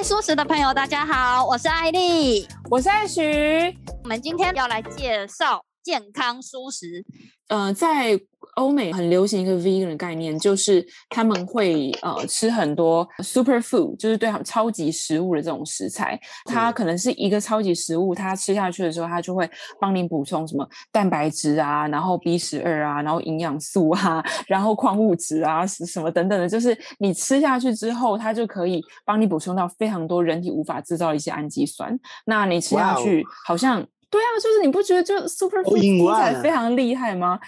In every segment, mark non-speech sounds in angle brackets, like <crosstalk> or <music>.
爱蔬食的朋友，大家好，我是艾莉，我是艾徐，我们今天要来介绍健康素食。呃，在欧美很流行一个 vegan 的概念，就是他们会呃吃很多 super food，就是对他们超级食物的这种食材。它可能是一个超级食物，它吃下去的时候，它就会帮你补充什么蛋白质啊，然后 B 十二啊，然后营养素啊，然后矿物质啊，什么等等的。就是你吃下去之后，它就可以帮你补充到非常多人体无法制造的一些氨基酸。那你吃下去好像。对啊，就是你不觉得就 superfood 听起来非常厉害吗？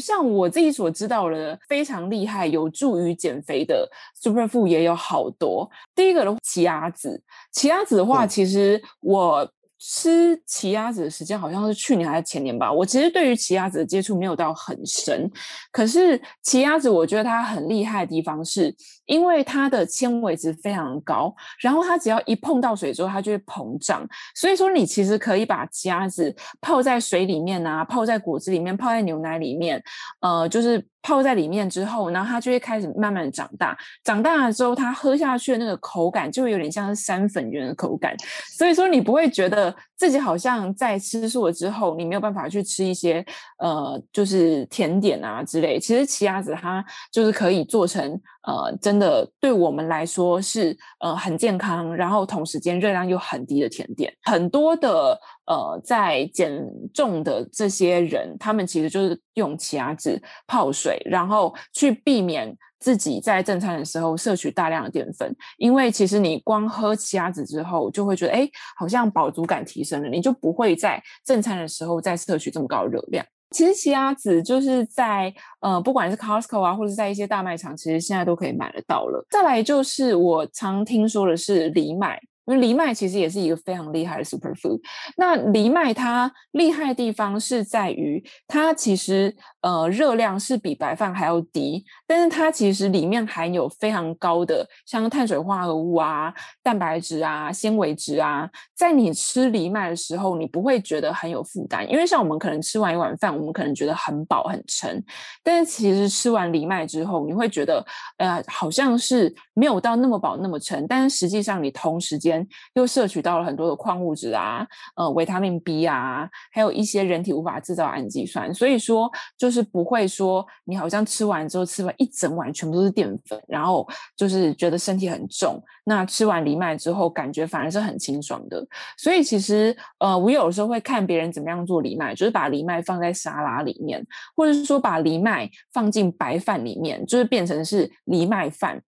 像我自己所知道的非常厉害，有助于减肥的 superfood 也有好多。第一个的奇亚籽，奇亚籽的话，其实我。吃奇亚籽的时间好像是去年还是前年吧。我其实对于奇亚籽的接触没有到很深，可是奇亚籽我觉得它很厉害的地方是，因为它的纤维值非常高，然后它只要一碰到水之后，它就会膨胀。所以说你其实可以把奇亚籽泡在水里面啊，泡在果汁里面，泡在牛奶里面，呃，就是。泡在里面之后，然后它就会开始慢慢长大。长大了之后，它喝下去的那个口感就会有点像是山粉圆的口感。所以说，你不会觉得自己好像在吃素了之后，你没有办法去吃一些呃，就是甜点啊之类。其实奇亚籽它就是可以做成呃，真的对我们来说是呃很健康，然后同时间热量又很低的甜点。很多的。呃，在减重的这些人，他们其实就是用奇亚籽泡水，然后去避免自己在正餐的时候摄取大量的淀粉。因为其实你光喝奇亚籽之后，就会觉得哎，好像饱足感提升了，你就不会在正餐的时候再摄取这么高的热量。其实奇亚籽就是在呃，不管是 Costco 啊，或者是在一些大卖场，其实现在都可以买得到了。再来就是我常听说的是藜麦。因为藜麦其实也是一个非常厉害的 superfood。那藜麦它厉害的地方是在于，它其实呃热量是比白饭还要低，但是它其实里面含有非常高的像碳水化合物啊、蛋白质啊、纤维质啊。在你吃藜麦的时候，你不会觉得很有负担，因为像我们可能吃完一碗饭，我们可能觉得很饱很撑，但是其实吃完藜麦之后，你会觉得呃好像是没有到那么饱那么撑，但是实际上你同时间又摄取到了很多的矿物质啊，呃，维他命 B 啊，还有一些人体无法制造氨基酸，所以说就是是不会说你好像吃完之后吃完一整碗全部都是淀粉，然后就是觉得身体很重。那吃完藜麦之后，感觉反而是很清爽的。所以其实呃，我有时候会看别人怎么样做藜麦，就是把藜麦放在沙拉里面，或者是说把藜麦放进白饭里面，就是变成是藜麦饭。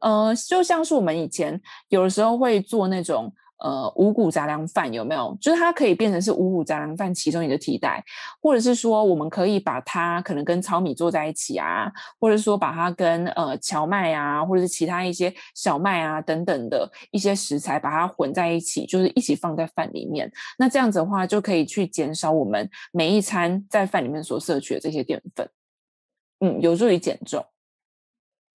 呃，就像是我们以前有的时候会做那种呃五谷杂粮饭，有没有？就是它可以变成是五谷杂粮饭其中一个替代，或者是说我们可以把它可能跟糙米做在一起啊，或者说把它跟呃荞麦啊，或者是其他一些小麦啊等等的一些食材把它混在一起，就是一起放在饭里面。那这样子的话，就可以去减少我们每一餐在饭里面所摄取的这些淀粉，嗯，有助于减重。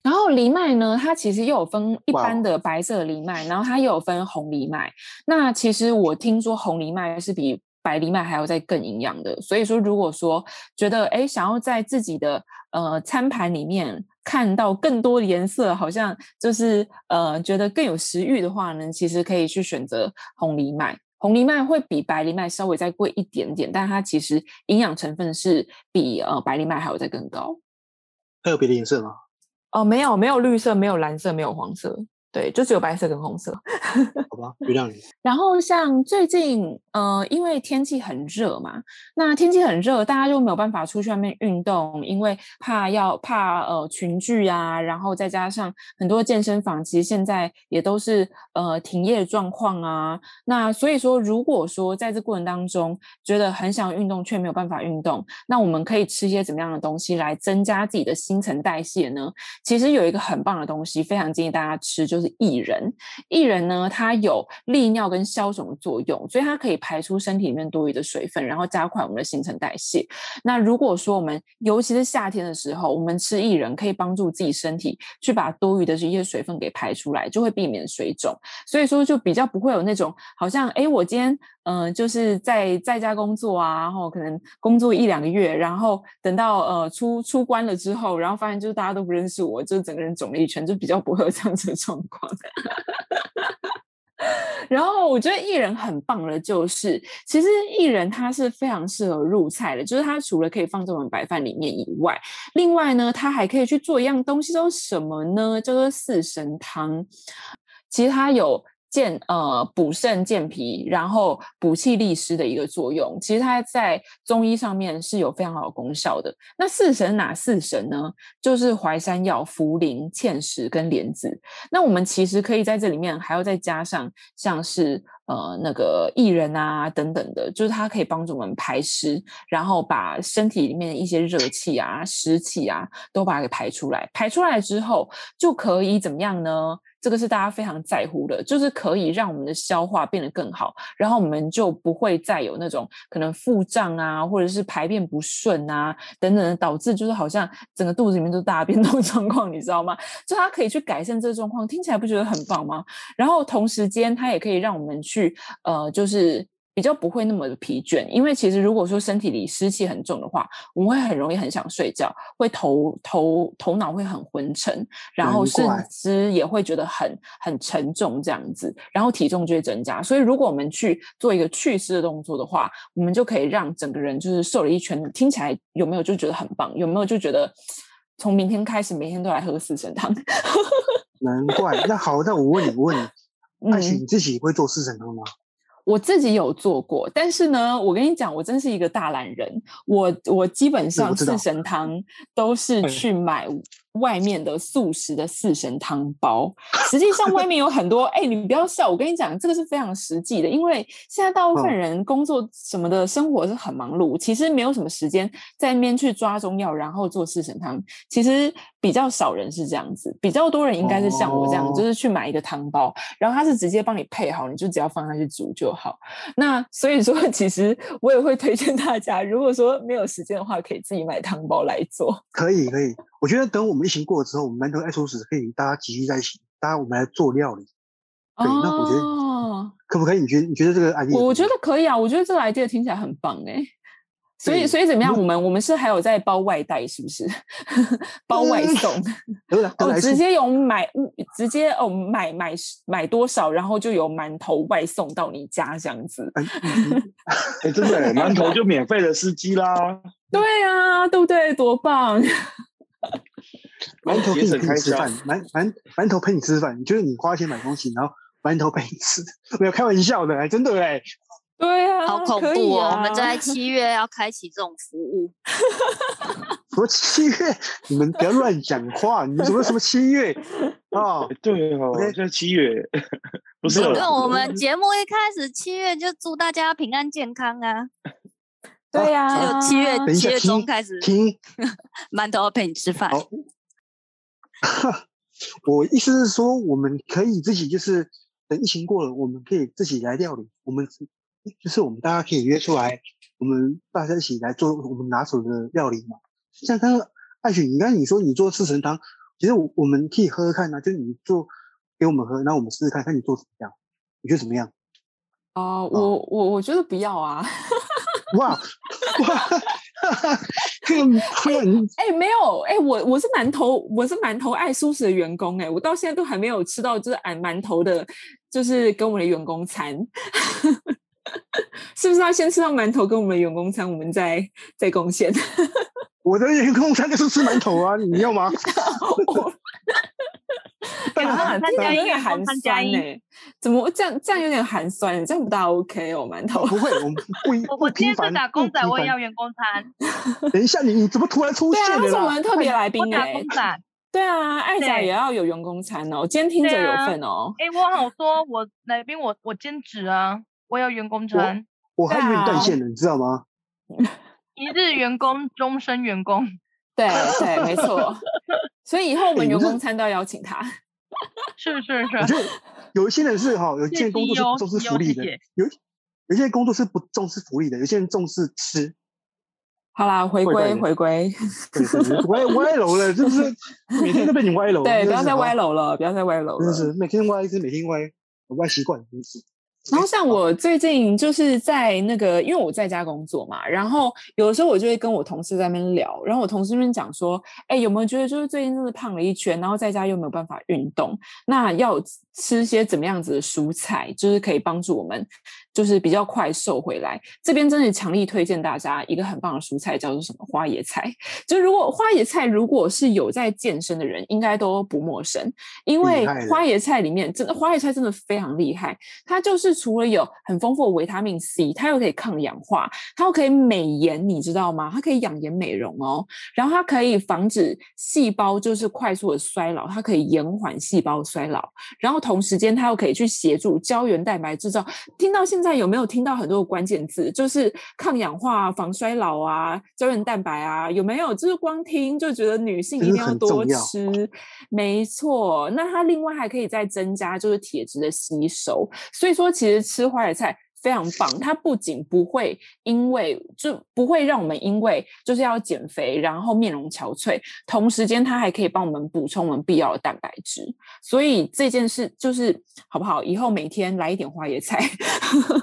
然后藜麦呢，它其实又有分一般的白色藜麦，然后它又有分红藜麦。那其实我听说红藜麦是比白藜麦还要再更营养的。所以说，如果说觉得哎想要在自己的呃餐盘里面看到更多的颜色，好像就是呃觉得更有食欲的话呢，其实可以去选择红藜麦。红藜麦会比白藜麦稍微再贵一点点，但它其实营养成分是比呃白藜麦还要再更高。还有别的颜色吗？哦，没有，没有绿色，没有蓝色，没有黄色。对，就只有白色跟红色，<laughs> 好吧，原谅你。然后像最近，呃，因为天气很热嘛，那天气很热，大家就没有办法出去外面运动，因为怕要怕呃群聚啊，然后再加上很多健身房其实现在也都是呃停业状况啊。那所以说，如果说在这过程当中觉得很想运动却没有办法运动，那我们可以吃一些怎么样的东西来增加自己的新陈代谢呢？其实有一个很棒的东西，非常建议大家吃，就。就是薏仁，薏仁呢，它有利尿跟消肿的作用，所以它可以排出身体里面多余的水分，然后加快我们的新陈代谢。那如果说我们尤其是夏天的时候，我们吃薏仁可以帮助自己身体去把多余的这些水分给排出来，就会避免水肿。所以说就比较不会有那种好像哎，我今天嗯、就是在在家工作啊，然后可能工作一两个月，然后等到呃出出关了之后，然后发现就是大家都不认识我，就整个人肿了一圈，就比较不会有这样子的状 <laughs> 然后我觉得薏仁很棒的，就是其实薏仁它是非常适合入菜的，就是它除了可以放在我们白饭里面以外，另外呢，它还可以去做一样东西，叫什么呢？叫做四神汤。其实它有。健呃补肾健脾，然后补气利湿的一个作用，其实它在中医上面是有非常好的功效的。那四神哪四神呢？就是淮山药、茯苓、芡实跟莲子。那我们其实可以在这里面还要再加上像是呃那个薏仁啊等等的，就是它可以帮助我们排湿，然后把身体里面的一些热气啊、湿气啊都把它给排出来。排出来之后就可以怎么样呢？这个是大家非常在乎的，就是可以让我们的消化变得更好，然后我们就不会再有那种可能腹胀啊，或者是排便不顺啊等等，导致就是好像整个肚子里面都大便那种 <laughs> 状况，你知道吗？就它可以去改善这个状况，听起来不觉得很棒吗？然后同时间它也可以让我们去呃，就是。比较不会那么的疲倦，因为其实如果说身体里湿气很重的话，我们会很容易很想睡觉，会头头头脑会很昏沉，然后甚至也会觉得很很沉重这样子，然后体重就会增加。所以如果我们去做一个祛湿的动作的话，我们就可以让整个人就是瘦了一圈。听起来有没有就觉得很棒？有没有就觉得从明天开始每天都来喝四神汤？<laughs> 难怪。那好，那我问你，我问你，艾许你自己会做四神汤吗？我自己有做过，但是呢，我跟你讲，我真是一个大懒人。我我基本上四神汤都是去买外面的素食的四神汤包。实际上外面有很多，哎、欸，你不要笑，我跟你讲，这个是非常实际的，因为现在大部分人工作什么的生活是很忙碌，其实没有什么时间在那边去抓中药，然后做四神汤。其实比较少人是这样子，比较多人应该是像我这样，就是去买一个汤包，然后他是直接帮你配好，你就只要放下去煮就。好，那所以说，其实我也会推荐大家，如果说没有时间的话，可以自己买汤包来做。可以，可以。我觉得等我们疫情过了之后，我们馒头爱说史可以大家集聚在一起，大家我们来做料理。对，哦、那我觉得可不可以？你觉得你觉得这个 idea？我觉得可以啊，我觉得这个 idea 听起来很棒哎。所以，所以怎么样？我们我们是还有在包外带，是不是？<laughs> 包外送？<laughs> 哦，直接有买，直接哦买买买多少，然后就有馒头外送到你家这样子。哎、欸，真的，馒头就免费的司机啦。对啊，对不对？多棒！馒头陪你吃饭，馒馒馒头陪你吃饭。你觉得你花钱买东西，然后馒头陪你吃？没有开玩笑的，真的哎。对啊，好恐怖哦！啊、我们在七月要开启这种服务。<laughs> 什么七月？你们不要乱讲话！你们什么什么七月啊？对哦，现在七月不是？我们节目一开始七月就祝大家平安健康啊！对呀、啊，就七月七月中开始，停 <laughs> 馒头要陪你吃饭。我意思是说，我们可以自己就是等疫情过了，我们可以自己来料理。我们。就是我们大家可以约出来，我们大家一起来做我们拿手的料理嘛。像刚刚艾雪，你刚才你说你做四神汤，其实我我们可以喝喝看啊，就是你做给我们喝，然后我们试试看看你做怎么样，你觉得怎么样？呃、哦，我我我觉得不要啊！哇哇，这个哎、欸、没有哎、欸，我我是馒头，我是馒头爱蔬食的员工哎、欸，我到现在都还没有吃到就是俺馒头的，就是跟我们的员工餐。是不是要先吃到馒头跟我们的员工餐，我们再再贡献？<laughs> 我的员工餐就是吃馒头啊，你要吗？<laughs> <laughs> 啊，这样有点寒酸呢、欸。怎么这样？这样有点寒酸，这样不大 OK 哦。馒头不会，我们 <laughs> 不一。我今天是打工仔，我也要员工餐。<laughs> 等一下，你你怎么突然出现了？对啊，是我们特别来宾哎、欸。对啊，艾仔也要有员工餐哦，今天听着有份哦。哎、啊欸，我好说，我来宾我我兼职啊。我要员工餐，我还以为你断线了，你知道吗？一日员工，终身员工。对对，没错。所以以后我们员工餐都要邀请他。是 <laughs> 是是。我觉得有一些人是哈，有一些工作是不重视福利的，有有些工作是不重视福利的，有些人重视吃。好啦，回归回归，歪歪楼了，就是？每天都被你歪楼。<laughs> 对，不要再歪楼了，不要再歪楼了。真是每天歪，是每天歪，歪习惯，真是。然后像我最近就是在那个，因为我在家工作嘛，然后有的时候我就会跟我同事在那边聊，然后我同事那边讲说，哎，有没有觉得就是最近真的胖了一圈，然后在家又没有办法运动，那要吃些怎么样子的蔬菜，就是可以帮助我们，就是比较快瘦回来。这边真的强力推荐大家一个很棒的蔬菜，叫做什么花椰菜。就如果花椰菜如果是有在健身的人，应该都不陌生，因为花椰菜里面真的花椰菜真的非常厉害。它就是除了有很丰富的维他命 C，它又可以抗氧化，它又可以美颜，你知道吗？它可以养颜美容哦。然后它可以防止细胞就是快速的衰老，它可以延缓细胞衰老，然后。同时间，它又可以去协助胶原蛋白制造。听到现在有没有听到很多的关键字？就是抗氧化、防衰老啊，胶原蛋白啊，有没有？就是光听就觉得女性一定要多吃。没错，那它另外还可以再增加就是铁质的吸收。所以说，其实吃花椰菜。非常棒，它不仅不会因为就不会让我们因为就是要减肥，然后面容憔悴，同时间它还可以帮我们补充我们必要的蛋白质。所以这件事就是好不好？以后每天来一点花椰菜。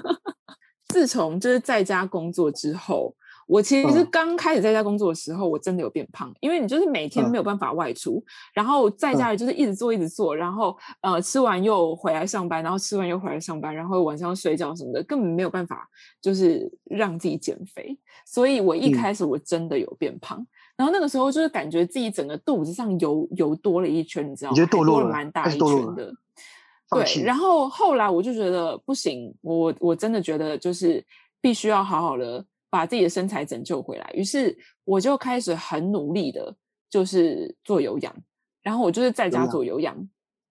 <laughs> 自从就是在家工作之后。我其实刚开始在家工作的时候，我真的有变胖，因为你就是每天没有办法外出，然后在家里就是一直做一直做，然后呃吃完又回来上班，然后吃完又回来上班，然后晚上睡觉什么的，根本没有办法就是让自己减肥，所以我一开始我真的有变胖，然后那个时候就是感觉自己整个肚子上油油多了一圈，你知道吗？多了蛮大一圈的，对，然后后来我就觉得不行，我我真的觉得就是必须要好好的。把自己的身材拯救回来，于是我就开始很努力的，就是做有氧，然后我就是在家做有氧，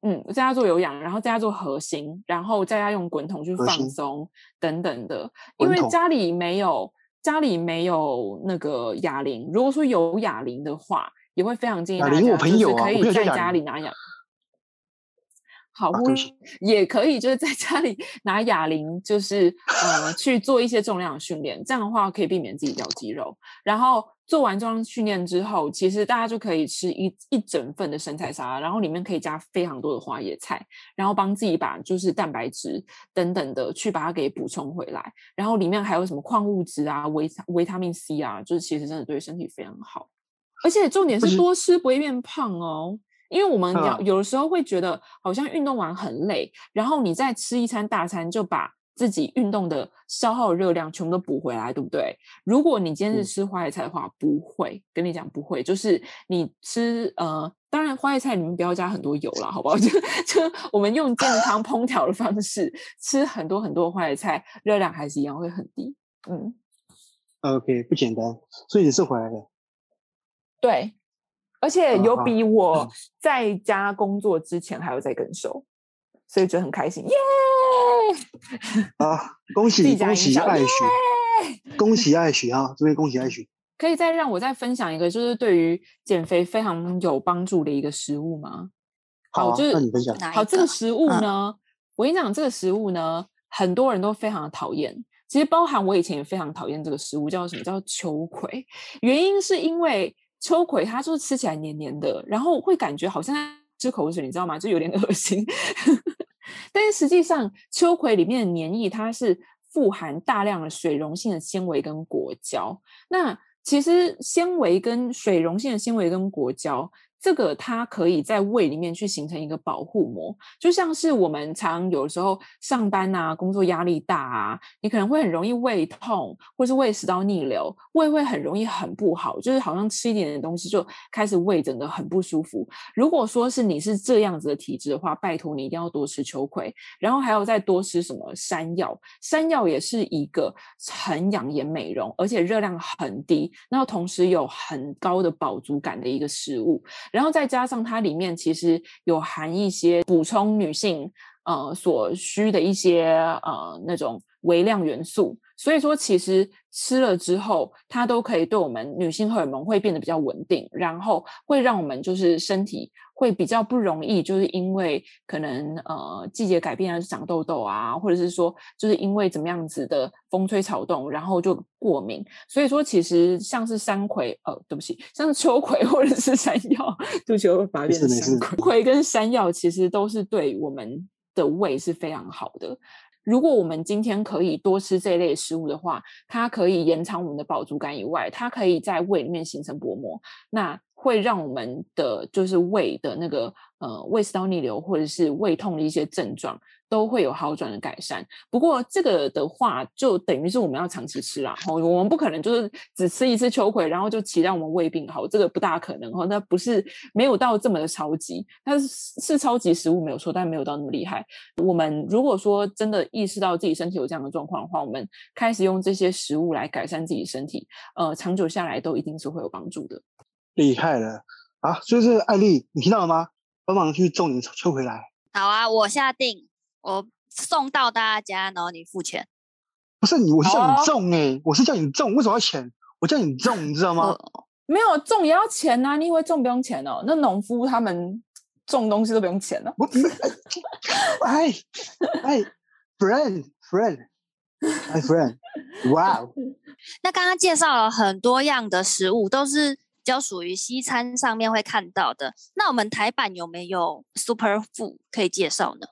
嗯，在家做有氧，然后在家做核心，然后在家用滚筒去放松等等的，因为家里没有家里没有那个哑铃，如果说有哑铃的话，也会非常建议大家就是可以在家里拿哑。铃。好，也可以，就是在家里 <laughs> 拿哑铃，就是呃去做一些重量的训练，这样的话可以避免自己掉肌肉。然后做完重量训练之后，其实大家就可以吃一一整份的生菜沙拉，然后里面可以加非常多的花椰菜，然后帮自己把就是蛋白质等等的去把它给补充回来。然后里面还有什么矿物质啊、维维他命 C 啊，就是其实真的对身体非常好。而且重点是多吃不会变胖哦。因为我们有有的时候会觉得好像运动完很累，然后你再吃一餐大餐就把自己运动的消耗的热量全部都补回来，对不对？如果你今天是吃花椰菜的话，不会跟你讲不会，就是你吃呃，当然花椰菜你们不要加很多油了，好不好？<laughs> 就就我们用健康烹调的方式吃很多很多花椰菜，热量还是一样会很低。嗯，OK，不简单，所以你是回来的，对。而且有比我在家工作之前还要再更瘦，所以就很开心，耶！啊，恭喜恭喜艾许，恭喜艾许啊！这边恭喜艾许。可以再让我再分享一个，就是对于减肥非常有帮助的一个食物吗？好，就是那你分享。好，这个食物呢，我跟你讲，这个食物呢，很多人都非常的讨厌。其实包含我以前也非常讨厌这个食物，叫什么？叫秋葵。原因是因为。秋葵它就是吃起来黏黏的，然后会感觉好像吃口水，你知道吗？就有点 <laughs> 恶心。但是实际上，秋葵里面的黏液它是富含大量的水溶性的纤维跟果胶。那其实纤维跟水溶性的纤维跟果胶。这个它可以在胃里面去形成一个保护膜，就像是我们常有时候上班啊，工作压力大啊，你可能会很容易胃痛，或是胃食道逆流，胃会很容易很不好，就是好像吃一点点东西就开始胃整个很不舒服。如果说是你是这样子的体质的话，拜托你一定要多吃秋葵，然后还要再多吃什么山药，山药也是一个很养颜美容，而且热量很低，然后同时有很高的饱足感的一个食物。然后再加上它里面其实有含一些补充女性呃所需的一些呃那种微量元素，所以说其实吃了之后，它都可以对我们女性荷尔蒙会变得比较稳定，然后会让我们就是身体会比较不容易，就是因为可能呃季节改变啊，长痘痘啊，或者是说就是因为怎么样子的风吹草动，然后就过敏。所以说其实像是山葵，呃，对不起，像是秋葵或者是山药，就就会把它变成山葵。<laughs> 葵跟山药其实都是对我们的胃是非常好的。如果我们今天可以多吃这一类食物的话，它可以延长我们的饱足感以外，它可以在胃里面形成薄膜。那会让我们的就是胃的那个呃胃食道逆流或者是胃痛的一些症状都会有好转的改善。不过这个的话，就等于是我们要长期吃啦，吼，我们不可能就是只吃一次秋葵，然后就期待我们胃病好，这个不大可能哈。那不是没有到这么的超级，但是是超级食物没有错，但没有到那么厉害。我们如果说真的意识到自己身体有这样的状况的话，我们开始用这些食物来改善自己身体，呃，长久下来都一定是会有帮助的。厉害了啊！所以这个艾丽，你听到了吗？帮忙去种点秋葵来。好啊，我下定，我送到大家家，然后你付钱。不是你，我是叫你种哎、我是叫你种，为什么要钱？我叫你种，你知道吗？哦、没有种也要钱呐、啊，你以为种不用钱哦？那农夫他们种东西都不用钱了。我哎哎，friend，friend，my friend，哇 <laughs> 哦！<laughs> 那刚刚介绍了很多样的食物，都是比较属于西餐上面会看到的。那我们台版有没有 super food 可以介绍呢？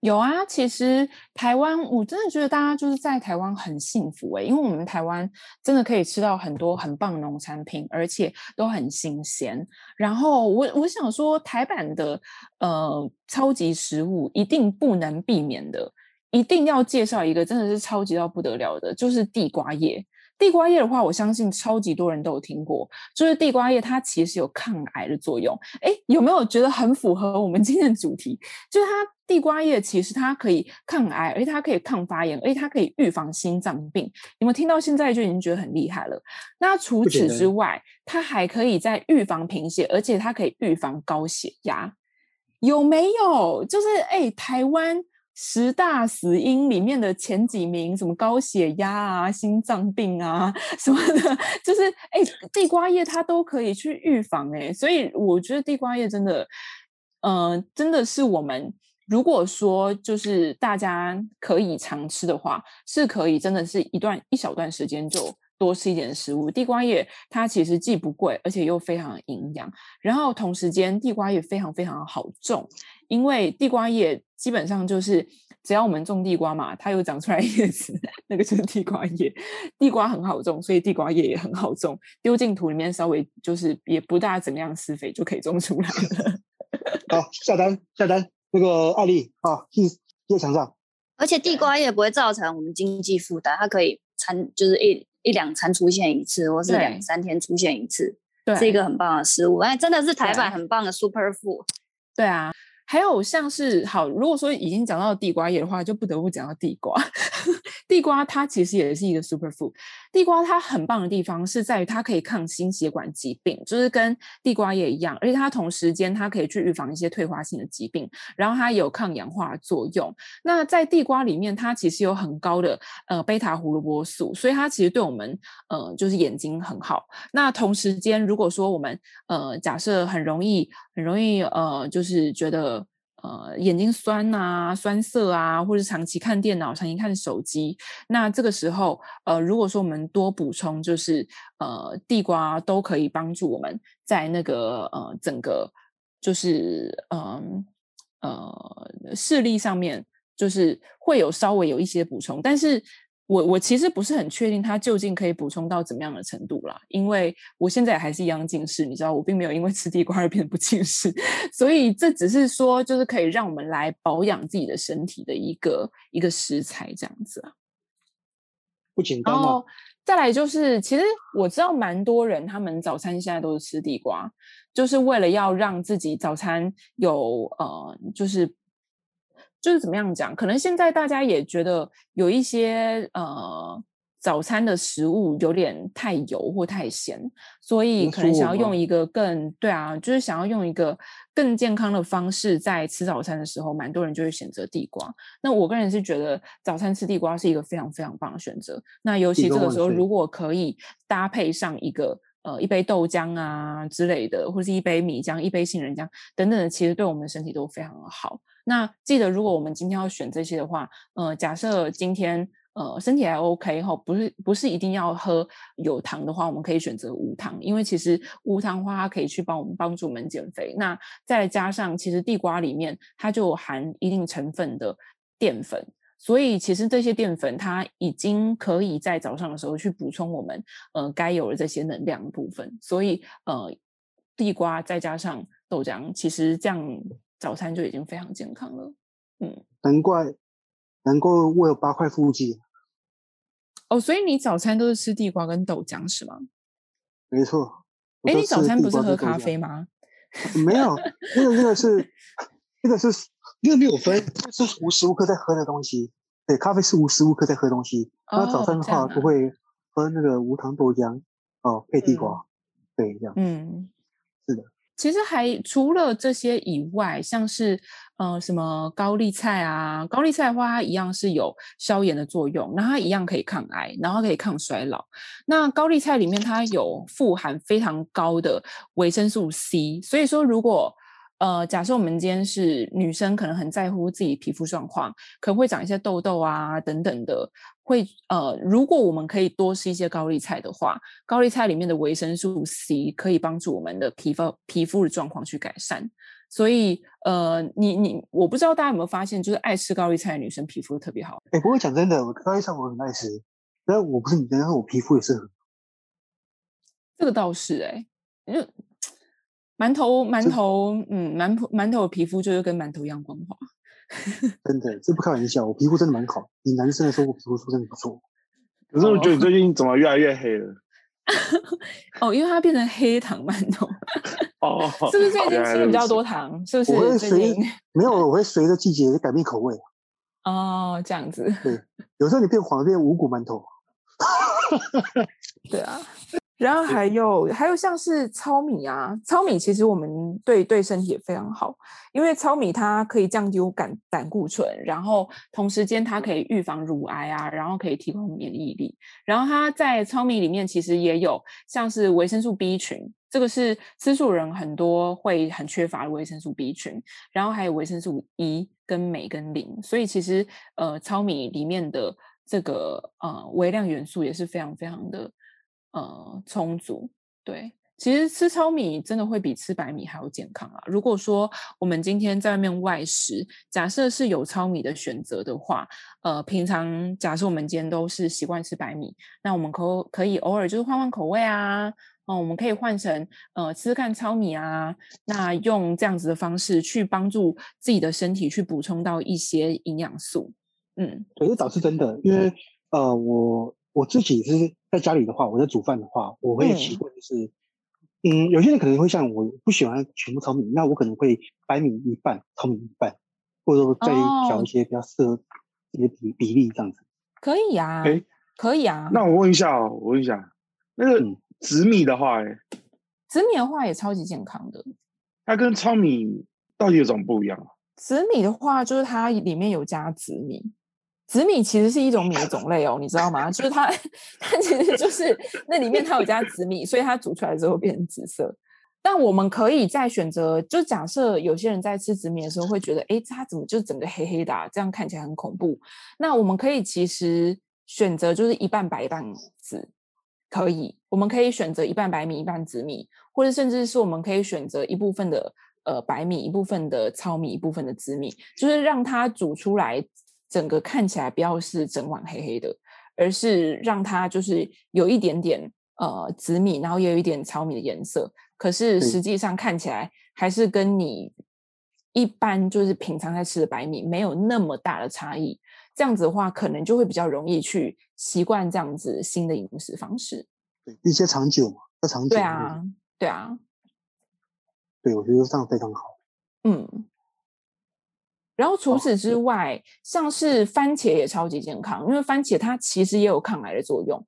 有啊，其实台湾我真的觉得大家就是在台湾很幸福诶，因为我们台湾真的可以吃到很多很棒的农产品，而且都很新鲜。然后我我想说，台版的呃超级食物一定不能避免的。一定要介绍一个真的是超级到不得了的，就是地瓜叶。地瓜叶的话，我相信超级多人都有听过。就是地瓜叶，它其实有抗癌的作用。诶，有没有觉得很符合我们今天的主题？就是它地瓜叶其实它可以抗癌，而且它可以抗发炎，而且它可以预防心脏病。你们听到现在就已经觉得很厉害了。那除此之外，它还可以在预防贫血，而且它可以预防高血压。有没有？就是诶，台湾。十大死因里面的前几名，什么高血压啊、心脏病啊 <laughs> 什么的，就是哎，地瓜叶它都可以去预防哎，所以我觉得地瓜叶真的，嗯、呃，真的是我们如果说就是大家可以常吃的话，是可以真的是一段一小段时间就多吃一点食物。地瓜叶它其实既不贵，而且又非常营养，然后同时间地瓜叶非常非常好种。因为地瓜叶基本上就是，只要我们种地瓜嘛，它又长出来叶子，<laughs> 那个就是地瓜叶。地瓜很好种，所以地瓜叶也很好种，丢进土里面稍微就是也不大怎么样施肥就可以种出来了。好，下单下单，那个艾丽啊，记记场上。而且地瓜叶不会造成我们经济负担，它可以餐就是一一两餐出现一次，或是两三天出现一次，对，是一个很棒的食物。哎，真的是台版很棒的 super food。对啊。还有像是好，如果说已经讲到地瓜叶的话，就不得不讲到地瓜。<laughs> 地瓜它其实也是一个 super food。地瓜它很棒的地方是在于它可以抗心血管疾病，就是跟地瓜叶一样，而且它同时间它可以去预防一些退化性的疾病，然后它有抗氧化作用。那在地瓜里面，它其实有很高的呃贝塔胡萝卜素，所以它其实对我们呃就是眼睛很好。那同时间，如果说我们呃假设很容易很容易呃就是觉得。呃，眼睛酸啊、酸涩啊，或者长期看电脑、长期看手机，那这个时候，呃，如果说我们多补充，就是呃，地瓜都可以帮助我们在那个呃整个就是嗯呃，呃视力上面，就是会有稍微有一些补充，但是。我我其实不是很确定它究竟可以补充到怎么样的程度啦，因为我现在还是一样近视，你知道，我并没有因为吃地瓜而变得不近视，<laughs> 所以这只是说就是可以让我们来保养自己的身体的一个一个食材这样子啊，不简单。然后再来就是，其实我知道蛮多人他们早餐现在都是吃地瓜，就是为了要让自己早餐有呃就是。就是怎么样讲？可能现在大家也觉得有一些呃早餐的食物有点太油或太咸，所以可能想要用一个更对啊，就是想要用一个更健康的方式在吃早餐的时候，蛮多人就会选择地瓜。那我个人是觉得早餐吃地瓜是一个非常非常棒的选择。那尤其这个时候，如果可以搭配上一个。呃，一杯豆浆啊之类的，或是一杯米浆、一杯杏仁浆等等的，其实对我们身体都非常的好。那记得，如果我们今天要选这些的话，呃，假设今天呃身体还 OK 哈，不是不是一定要喝有糖的话，我们可以选择无糖，因为其实无糖的话，它可以去帮我们帮助我们减肥。那再加上，其实地瓜里面它就含一定成分的淀粉。所以其实这些淀粉，它已经可以在早上的时候去补充我们呃该有的这些能量的部分。所以呃，地瓜再加上豆浆，其实这样早餐就已经非常健康了。嗯，难怪，难怪我有八块腹肌。哦，所以你早餐都是吃地瓜跟豆浆是吗？没错。哎，你早餐不是喝咖啡吗？没有，那个那个是，那个是那个没有分，是无时无刻在喝的东西。对，咖啡是无时无刻在喝东西。那、哦、早餐的话，不会喝那个无糖豆浆哦，配地瓜。嗯、对，这样。嗯，是的。其实还除了这些以外，像是呃什么高丽菜啊，高丽菜的话，它一样是有消炎的作用，那它一样可以抗癌，然后可以抗衰老。那高丽菜里面它有富含非常高的维生素 C，所以说如果呃假设我们今天是女生，可能很在乎自己皮肤状况，可能会长一些痘痘啊等等的。会呃，如果我们可以多吃一些高丽菜的话，高丽菜里面的维生素 C 可以帮助我们的皮肤皮肤的状况去改善。所以呃，你你我不知道大家有没有发现，就是爱吃高丽菜的女生皮肤特别好。哎，不过讲真的，我高丽菜我很爱吃，但我不是女生，但是我皮肤也是很好。这个倒是哎、欸，就馒头馒头嗯馒头馒头的皮肤就是跟馒头一样光滑。<laughs> 真的，这不开玩笑，我皮肤真的蛮好。以男生来说，我皮肤真的不错。可是我觉得你最近怎么越来越黑了？<laughs> 哦，因为它变成黑糖馒头。哦，<laughs> 是不是最近吃的比较多糖？是不是？我会随没有，我会随着季节改变口味。哦，这样子。对，有时候你变黄，变五谷馒头。对啊。然后还有还有像是糙米啊，糙米其实我们对对身体也非常好，因为糙米它可以降低胆胆固醇，然后同时间它可以预防乳癌啊，然后可以提供免疫力。然后它在糙米里面其实也有像是维生素 B 群，这个是吃素人很多会很缺乏的维生素 B 群，然后还有维生素 E 跟镁跟磷，所以其实呃糙米里面的这个呃微量元素也是非常非常的。呃，充足。对，其实吃糙米真的会比吃白米还要健康啊。如果说我们今天在外面外食，假设是有糙米的选择的话，呃，平常假设我们今天都是习惯吃白米，那我们可可以偶尔就是换换口味啊，哦、呃，我们可以换成呃吃看糙米啊，那用这样子的方式去帮助自己的身体去补充到一些营养素。嗯，可是倒是真的，因为呃我。我自己是在家里的话，我在煮饭的话，我会习惯就是，嗯，嗯，有些人可能会像我不喜欢全部糙米，那我可能会白米一半，糙米一半，或者说再调一些比较适合一些比比例这样子。可以呀，哎，可以啊。那我问一下哦，我问一下，那个紫米的话，哎，紫米的话也超级健康的。它跟糙米到底有什么不一样啊？紫米的话，就是它里面有加紫米。紫米其实是一种米的种类哦，你知道吗？就是它，它其实就是那里面它有加紫米，所以它煮出来之后变成紫色。但我们可以再选择，就假设有些人在吃紫米的时候会觉得，哎，它怎么就整个黑黑的啊？这样看起来很恐怖。那我们可以其实选择就是一半白一半紫，可以。我们可以选择一半白米一半紫米，或者甚至是我们可以选择一部分的呃白米，一部分的糙米，一部分的紫米，就是让它煮出来。整个看起来不要是整碗黑黑的，而是让它就是有一点点呃紫米，然后也有一点糙米的颜色。可是实际上看起来还是跟你一般就是平常在吃的白米没有那么大的差异。这样子的话，可能就会比较容易去习惯这样子新的饮食方式。对，一些长久嘛，要长久。对啊，对啊。对，我觉得这样非常好。嗯。然后除此之外，哦，像是番茄也超级健康，因为番茄它其实也有抗癌的作用。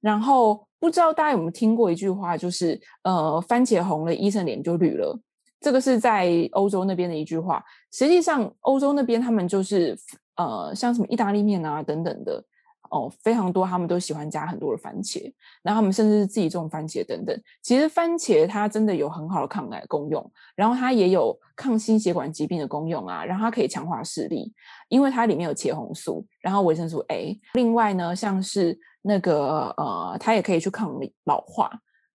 然后不知道大家有没有听过一句话，就是呃，番茄红了，医生脸就绿了。这个是在欧洲那边的一句话。实际上，欧洲那边他们就是呃，像什么意大利面啊等等的。哦，非常多，他们都喜欢加很多的番茄，然后他们甚至是自己种番茄等等。其实番茄它真的有很好的抗癌功用，然后它也有抗心血管疾病的功用啊，然后它可以强化视力，因为它里面有茄红素，然后维生素 A。另外呢，像是那个呃，它也可以去抗老化、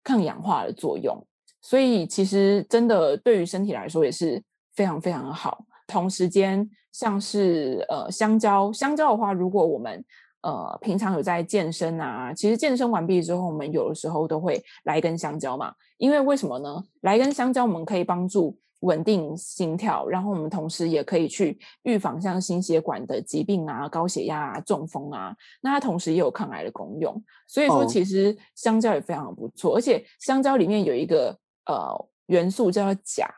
抗氧化的作用，所以其实真的对于身体来说也是非常非常的好。同时间，像是呃香蕉，香蕉的话，如果我们呃平常有在健身啊，其实健身完毕之后，我们有的时候都会来一根香蕉嘛。因为为什么呢？来一根香蕉，我们可以帮助稳定心跳，然后我们同时也可以去预防像心血管的疾病啊、高血压啊、中风啊。那它同时也有抗癌的功用，所以说其实香蕉也非常的不错。而且香蕉里面有一个呃元素叫做钾。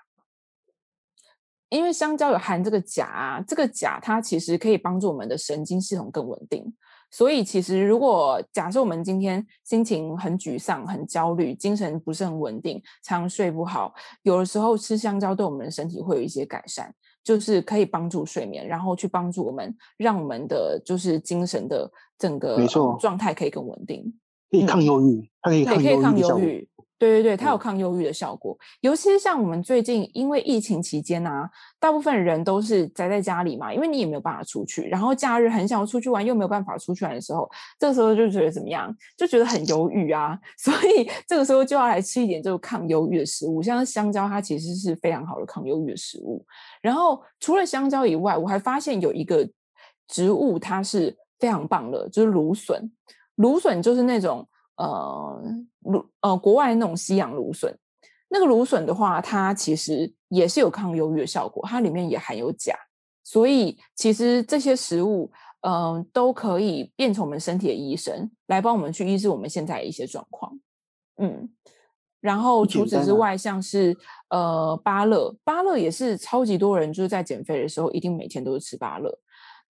因为香蕉有含这个钾啊，这个钾它其实可以帮助我们的神经系统更稳定。所以其实如果假设我们今天心情很沮丧、很焦虑，精神不是很稳定，常睡不好，有的时候吃香蕉对我们的身体会有一些改善，就是可以帮助睡眠，然后去帮助我们，让我们的就是精神的整个没错状态可以更稳定，可以抗忧郁，它可以抗忧郁。对对对，它有抗忧郁的效果。嗯、尤其是像我们最近因为疫情期间啊，大部分人都是宅在家里嘛，因为你也没有办法出去，然后假日很想要出去玩，又没有办法出去玩的时候，这个时候就觉得怎么样？就觉得很忧郁啊。<laughs> 所以这个时候就要来吃一点这个抗忧郁的食物，像香蕉，它其实是非常好的抗忧郁的食物。然后除了香蕉以外，我还发现有一个植物，它是非常棒的，就是芦笋。芦笋就是那种。呃，芦呃，国外那种西洋芦笋，那个芦笋的话，它其实也是有抗忧郁的效果，它里面也含有钾，所以其实这些食物，嗯、呃，都可以变成我们身体的医生，来帮我们去医治我们现在的一些状况。嗯，然后除此之外，像是呃芭乐，芭乐也是超级多人就是在减肥的时候，一定每天都是吃芭乐。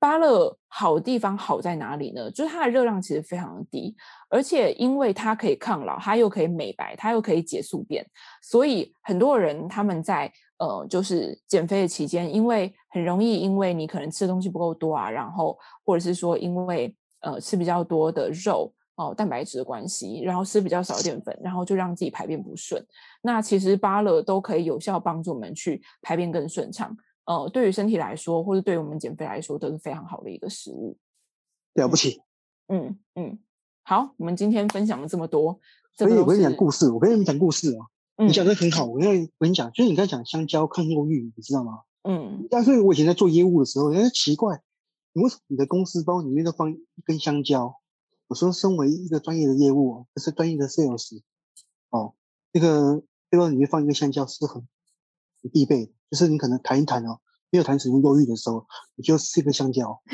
芭乐好地方好在哪里呢？就是它的热量其实非常的低，而且因为它可以抗老，它又可以美白，它又可以解宿便，所以很多人他们在呃就是减肥的期间，因为很容易因为你可能吃的东西不够多啊，然后或者是说因为呃吃比较多的肉哦、蛋白质的关系，然后吃比较少淀粉，然后就让自己排便不顺。那其实芭乐都可以有效帮助我们去排便更顺畅。呃，对于身体来说，或者对于我们减肥来说，都是非常好的一个食物。了不起，嗯嗯，好，我们今天分享了这么多，所以我跟你讲故事，我跟你们讲故事啊。嗯、你讲的很好，我跟我跟你讲，就是你刚才讲香蕉抗忧郁，你知道吗？嗯，但是我以前在做业务的时候，人家奇怪，你为什么你的公司包里面都放一根香蕉？我说，身为一个专业的业务，这是专业的 sales，哦，这个背包里面放一个香蕉是很很必备的。就是你可能谈一谈哦，没有谈什么忧郁的时候，你就吃一个香蕉，<laughs>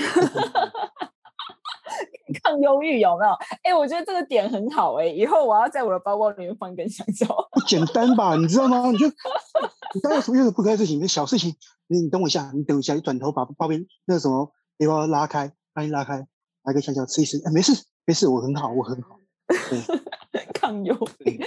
抗忧郁有没有？哎、欸，我觉得这个点很好哎、欸，以后我要在我的包包里面放一根香蕉。不 <laughs> 简单吧？你知道吗？你就你刚刚什么又不该事情？那小事情，你你等我一下，你等一下，你转头把包边那个什么背包拉开，把你拉开，拿一个香蕉吃一吃。哎，没事没事，我很好，我很好。对抗忧郁，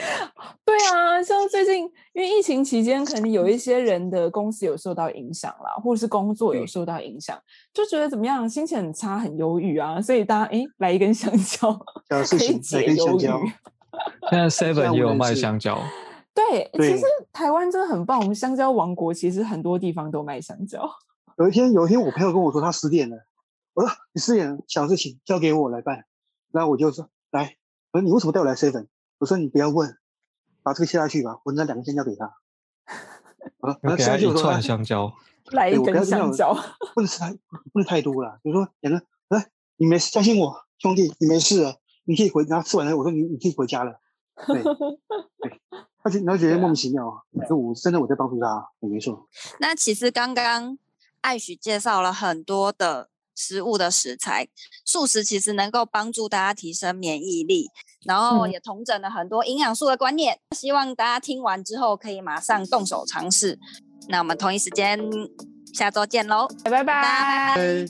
对啊，像最近因为疫情期间，可能有一些人的公司有受到影响啦，或者是工作有受到影响，就觉得怎么样，心情很差，很忧郁啊，所以大家哎，来一根香蕉，<laughs> 可以解忧郁。<laughs> 现在 <laughs> Seven 也有卖香蕉，对，其实台湾真的很棒，我们香蕉王国，其实很多地方都卖香蕉。有一天，有一天我朋友跟我说他失恋了，我说你失恋了，小事情交给我来办，然后我就说来。我说你为什么带我来 seven？我说你不要问，把这个切下去吧，我拿两个香蕉给他。<laughs> 啊，给他一串香蕉，来一根香蕉，不能吃太，不能太多了。比如说两个，来，你没事，相信我，兄弟，你没事了，你可以回。然后吃完了，我说你你可以回家了。对，<laughs> 对，而且然后觉得莫名其妙，说我真的我在帮助他，也没错。那其实刚刚艾许介绍了很多的。食物的食材，素食其实能够帮助大家提升免疫力，然后也统整了很多营养素的观念。嗯、希望大家听完之后可以马上动手尝试。那我们同一时间下周见喽，拜拜拜。拜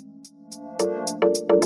拜。